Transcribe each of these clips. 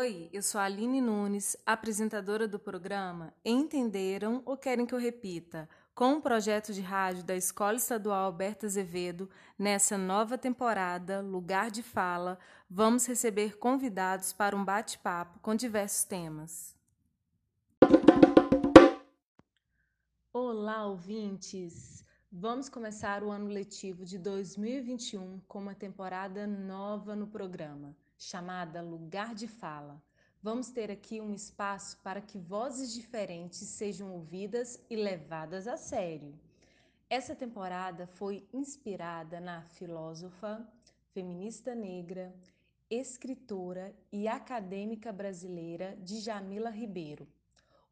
Oi, eu sou a Aline Nunes, apresentadora do programa Entenderam ou Querem que eu repita? Com o projeto de rádio da Escola Estadual Alberto Azevedo, nessa nova temporada, Lugar de Fala, vamos receber convidados para um bate-papo com diversos temas. Olá, ouvintes! Vamos começar o ano letivo de 2021 com uma temporada nova no programa chamada Lugar de Fala. Vamos ter aqui um espaço para que vozes diferentes sejam ouvidas e levadas a sério. Essa temporada foi inspirada na filósofa, feminista negra, escritora e acadêmica brasileira Djamila Ribeiro.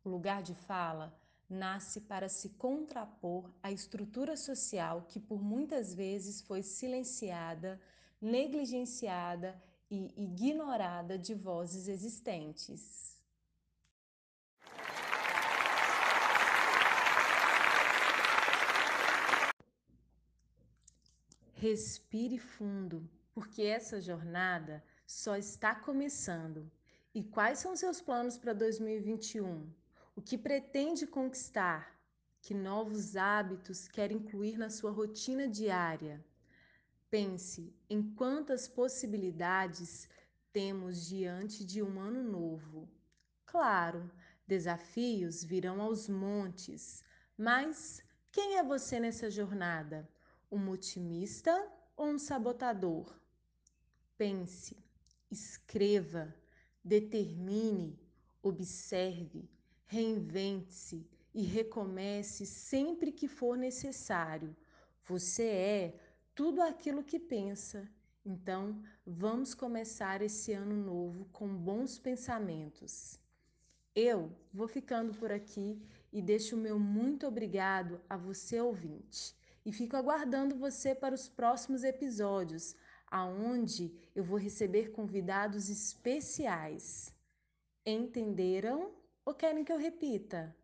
O lugar de fala nasce para se contrapor à estrutura social que por muitas vezes foi silenciada, negligenciada e ignorada de vozes existentes. Respire fundo, porque essa jornada só está começando. E quais são seus planos para 2021? O que pretende conquistar? Que novos hábitos quer incluir na sua rotina diária? Pense em quantas possibilidades temos diante de um ano novo. Claro, desafios virão aos montes, mas quem é você nessa jornada? Um otimista ou um sabotador? Pense, escreva, determine, observe, reinvente-se e recomece sempre que for necessário. Você é tudo aquilo que pensa. Então, vamos começar esse ano novo com bons pensamentos. Eu vou ficando por aqui e deixo o meu muito obrigado a você ouvinte. E fico aguardando você para os próximos episódios, aonde eu vou receber convidados especiais. Entenderam ou querem que eu repita?